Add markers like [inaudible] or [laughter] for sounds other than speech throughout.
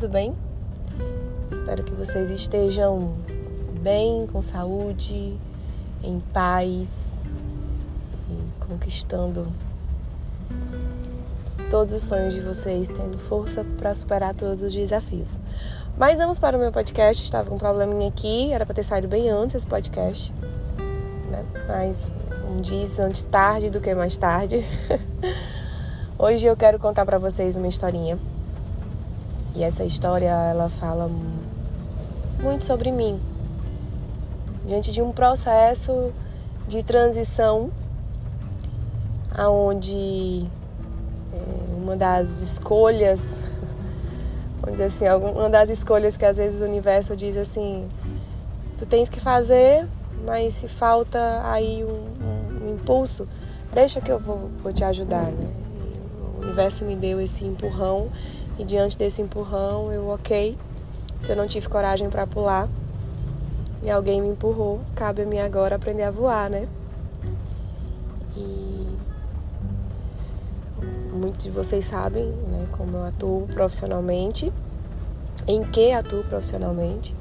tudo bem? Espero que vocês estejam bem, com saúde, em paz e conquistando todos os sonhos de vocês, tendo força para superar todos os desafios. Mas vamos para o meu podcast. Estava com um probleminha aqui, era para ter saído bem antes esse podcast, né? Mas um diz antes tarde do que mais tarde. [laughs] Hoje eu quero contar para vocês uma historinha. E essa história ela fala muito sobre mim. Diante de um processo de transição aonde é, uma das escolhas, [laughs] vamos dizer assim, uma das escolhas que às vezes o universo diz assim, tu tens que fazer, mas se falta aí um, um, impulso, deixa que eu vou, vou te ajudar, né? o universo me deu esse empurrão e diante desse empurrão eu, ok, se eu não tive coragem para pular e alguém me empurrou, cabe a mim agora aprender a voar, né? E muitos de vocês sabem, né, como eu atuo profissionalmente, em que atuo profissionalmente.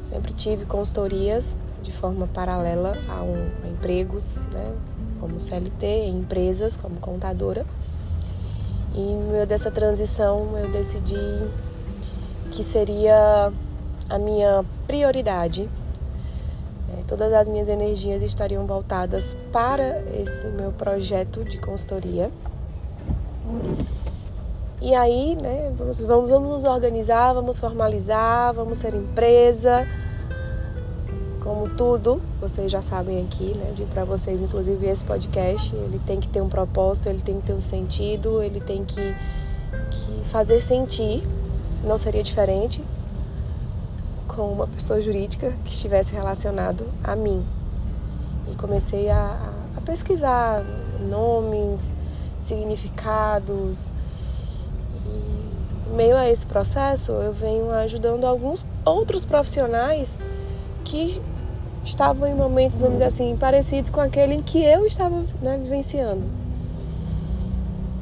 Sempre tive consultorias de forma paralela a, um, a empregos, né, como CLT, em empresas, como contadora. E no meio dessa transição eu decidi que seria a minha prioridade. É, todas as minhas energias estariam voltadas para esse meu projeto de consultoria. E aí, né, vamos, vamos, vamos nos organizar, vamos formalizar, vamos ser empresa. Como tudo, vocês já sabem aqui, né? Digo para vocês, inclusive, esse podcast, ele tem que ter um propósito, ele tem que ter um sentido, ele tem que, que fazer sentir. Não seria diferente com uma pessoa jurídica que estivesse relacionado a mim. E comecei a, a pesquisar nomes, significados. E, meio a esse processo, eu venho ajudando alguns outros profissionais que estavam em momentos, vamos dizer assim, parecidos com aquele em que eu estava né, vivenciando.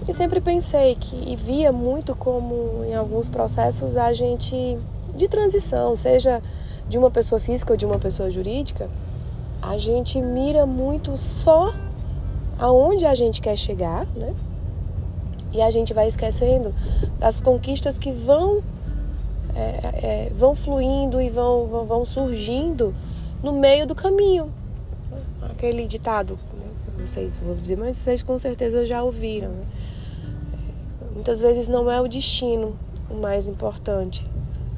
E sempre pensei que, e via muito como em alguns processos a gente, de transição, seja de uma pessoa física ou de uma pessoa jurídica, a gente mira muito só aonde a gente quer chegar, né? E a gente vai esquecendo das conquistas que vão é, é, vão fluindo e vão, vão, vão, surgindo no meio do caminho. Aquele ditado, né? vocês vou dizer, mas vocês com certeza já ouviram. Né? Muitas vezes não é o destino o mais importante,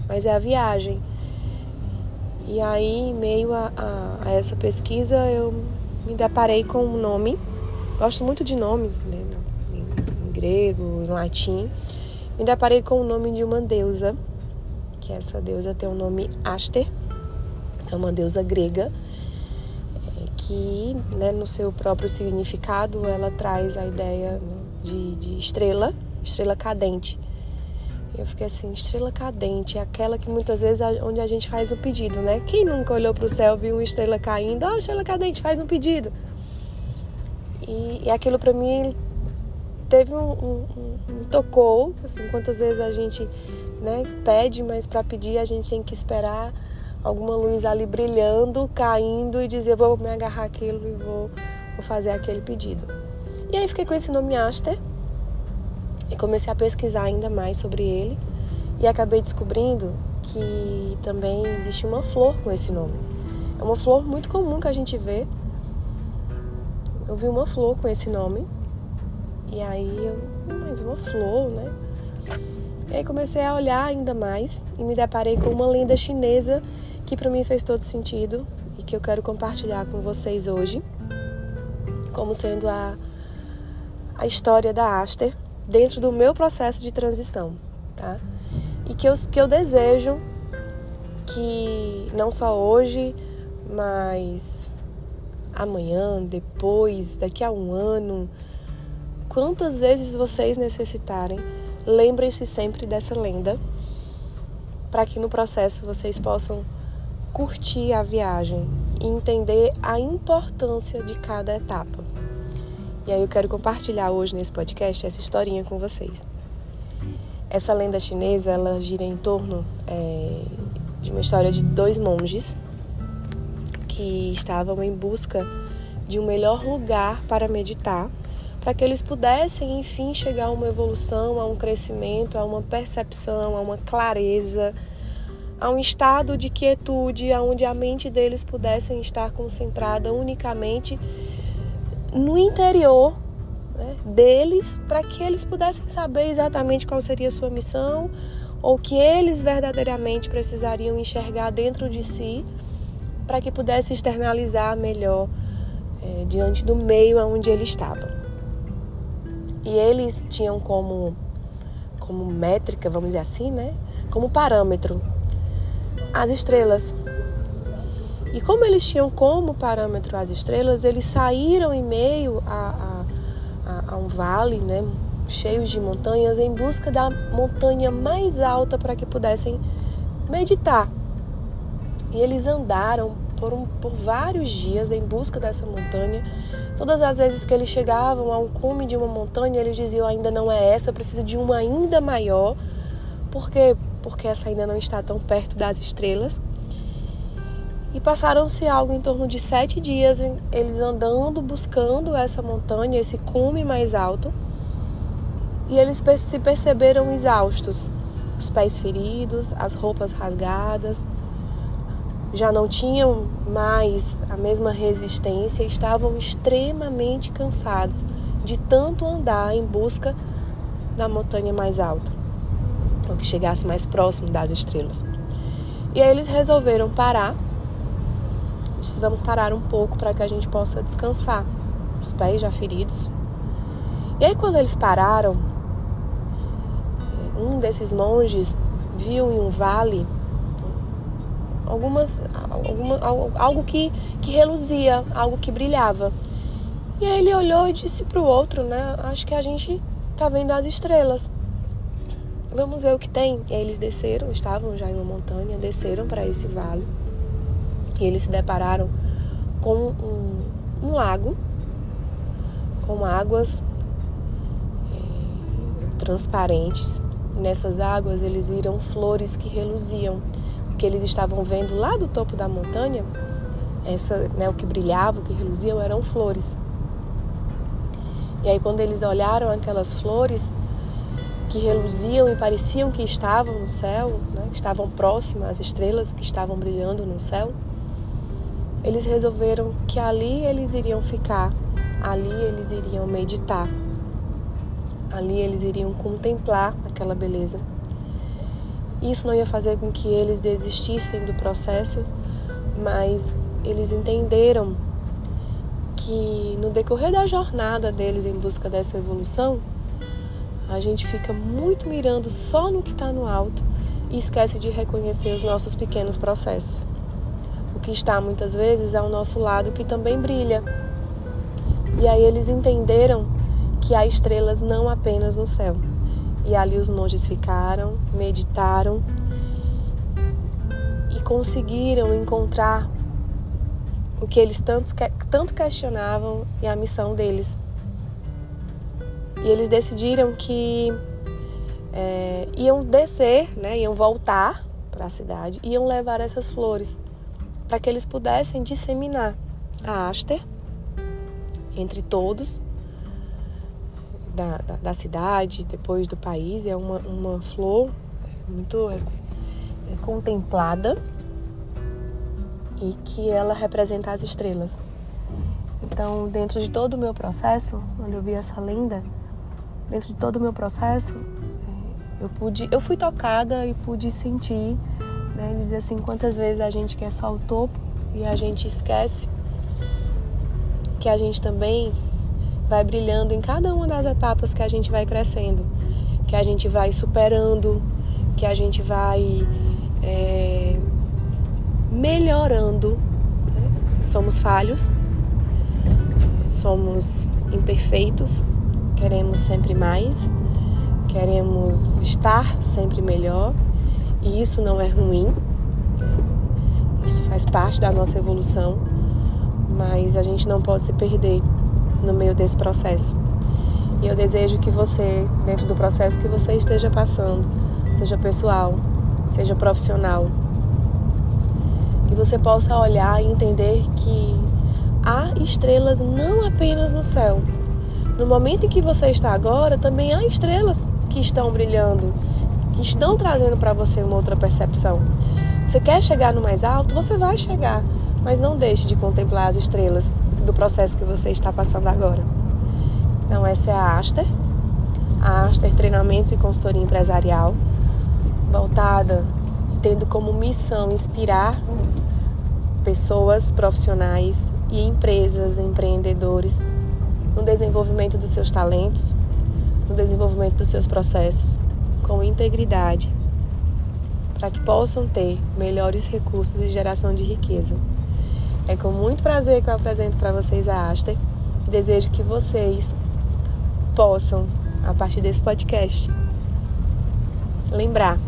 mas é a viagem. E aí, em meio a, a, a essa pesquisa, eu me deparei com um nome Gosto muito de nomes, né? Em, em grego, em latim. Me deparei com o nome de uma deusa, que essa deusa tem o nome Aster, é uma deusa grega, é, que né, no seu próprio significado ela traz a ideia né, de, de estrela, estrela cadente. Eu fiquei assim, estrela cadente, é aquela que muitas vezes onde a gente faz um pedido, né? Quem nunca olhou para o céu viu uma estrela caindo? Ah, oh, estrela cadente, faz um pedido. E, e aquilo para mim teve um, um, um, tocou, assim, quantas vezes a gente né, pede, mas para pedir a gente tem que esperar alguma luz ali brilhando, caindo e dizer vou me agarrar aquilo e vou, vou fazer aquele pedido. E aí fiquei com esse nome Aster e comecei a pesquisar ainda mais sobre ele e acabei descobrindo que também existe uma flor com esse nome. É uma flor muito comum que a gente vê eu vi uma flor com esse nome. E aí eu, mais uma flor, né? E aí comecei a olhar ainda mais e me deparei com uma lenda chinesa que para mim fez todo sentido e que eu quero compartilhar com vocês hoje, como sendo a, a história da Aster dentro do meu processo de transição, tá? E que eu, que eu desejo que não só hoje, mas amanhã, depois, daqui a um ano, quantas vezes vocês necessitarem, lembrem-se sempre dessa lenda, para que no processo vocês possam curtir a viagem e entender a importância de cada etapa. E aí eu quero compartilhar hoje nesse podcast essa historinha com vocês. Essa lenda chinesa ela gira em torno é, de uma história de dois monges que estavam em busca de um melhor lugar para meditar, para que eles pudessem, enfim, chegar a uma evolução, a um crescimento, a uma percepção, a uma clareza, a um estado de quietude, onde a mente deles pudessem estar concentrada unicamente no interior né, deles, para que eles pudessem saber exatamente qual seria a sua missão ou que eles verdadeiramente precisariam enxergar dentro de si para que pudesse externalizar melhor é, diante do meio onde ele estava. E eles tinham como, como métrica, vamos dizer assim, né? como parâmetro, as estrelas. E como eles tinham como parâmetro as estrelas, eles saíram em meio a, a, a um vale, né, cheios de montanhas, em busca da montanha mais alta para que pudessem meditar. E eles andaram por, um, por vários dias em busca dessa montanha. Todas as vezes que eles chegavam a um cume de uma montanha, eles diziam: ainda não é essa, precisa de uma ainda maior. Por quê? Porque essa ainda não está tão perto das estrelas. E passaram-se algo em torno de sete dias eles andando, buscando essa montanha, esse cume mais alto. E eles se perceberam exaustos, os pés feridos, as roupas rasgadas, já não tinham mais a mesma resistência, estavam extremamente cansados de tanto andar em busca da montanha mais alta, ou que chegasse mais próximo das estrelas. E aí eles resolveram parar. Disse, vamos parar um pouco para que a gente possa descansar, os pés já feridos. E aí quando eles pararam, um desses monges viu em um vale algumas, alguma, algo que, que reluzia, algo que brilhava. E aí ele olhou e disse para o outro, né? Acho que a gente tá vendo as estrelas. Vamos ver o que tem. E aí eles desceram, estavam já em uma montanha, desceram para esse vale. E eles se depararam com um, um lago, com águas é, transparentes. E nessas águas eles viram flores que reluziam que eles estavam vendo lá do topo da montanha, essa, né, o que brilhava, o que reluziam eram flores. E aí quando eles olharam aquelas flores que reluziam e pareciam que estavam no céu, né, que estavam próximas às estrelas que estavam brilhando no céu, eles resolveram que ali eles iriam ficar, ali eles iriam meditar, ali eles iriam contemplar aquela beleza. Isso não ia fazer com que eles desistissem do processo, mas eles entenderam que no decorrer da jornada deles em busca dessa evolução, a gente fica muito mirando só no que está no alto e esquece de reconhecer os nossos pequenos processos. O que está muitas vezes ao nosso lado que também brilha. E aí eles entenderam que há estrelas não apenas no céu, e ali os monges ficaram, meditaram e conseguiram encontrar o que eles tanto, tanto questionavam e a missão deles. E eles decidiram que é, iam descer, né, iam voltar para a cidade, iam levar essas flores para que eles pudessem disseminar a Aster entre todos da, da, da cidade, depois do país. É uma, uma flor muito é, é contemplada e que ela representa as estrelas. Então, dentro de todo o meu processo, quando eu vi essa lenda, dentro de todo o meu processo, é, eu pude, eu fui tocada e pude sentir, né, dizer assim, quantas vezes a gente quer só o topo e a gente esquece que a gente também vai brilhando em cada uma das etapas que a gente vai crescendo, que a gente vai superando, que a gente vai é, melhorando. Né? Somos falhos, somos imperfeitos, queremos sempre mais, queremos estar sempre melhor e isso não é ruim, isso faz parte da nossa evolução, mas a gente não pode se perder no meio desse processo. E eu desejo que você, dentro do processo que você esteja passando, seja pessoal, seja profissional, que você possa olhar e entender que há estrelas não apenas no céu. No momento em que você está agora, também há estrelas que estão brilhando, que estão trazendo para você uma outra percepção. Você quer chegar no mais alto? Você vai chegar, mas não deixe de contemplar as estrelas do processo que você está passando agora. Então, essa é a Aster, a Aster Treinamentos e Consultoria Empresarial, voltada tendo como missão inspirar pessoas profissionais e empresas, empreendedores no desenvolvimento dos seus talentos, no desenvolvimento dos seus processos com integridade, para que possam ter melhores recursos e geração de riqueza. É com muito prazer que eu apresento para vocês a Aster e desejo que vocês possam, a partir desse podcast, lembrar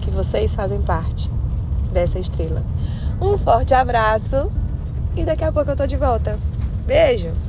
que vocês fazem parte dessa estrela. Um forte abraço e daqui a pouco eu tô de volta. Beijo!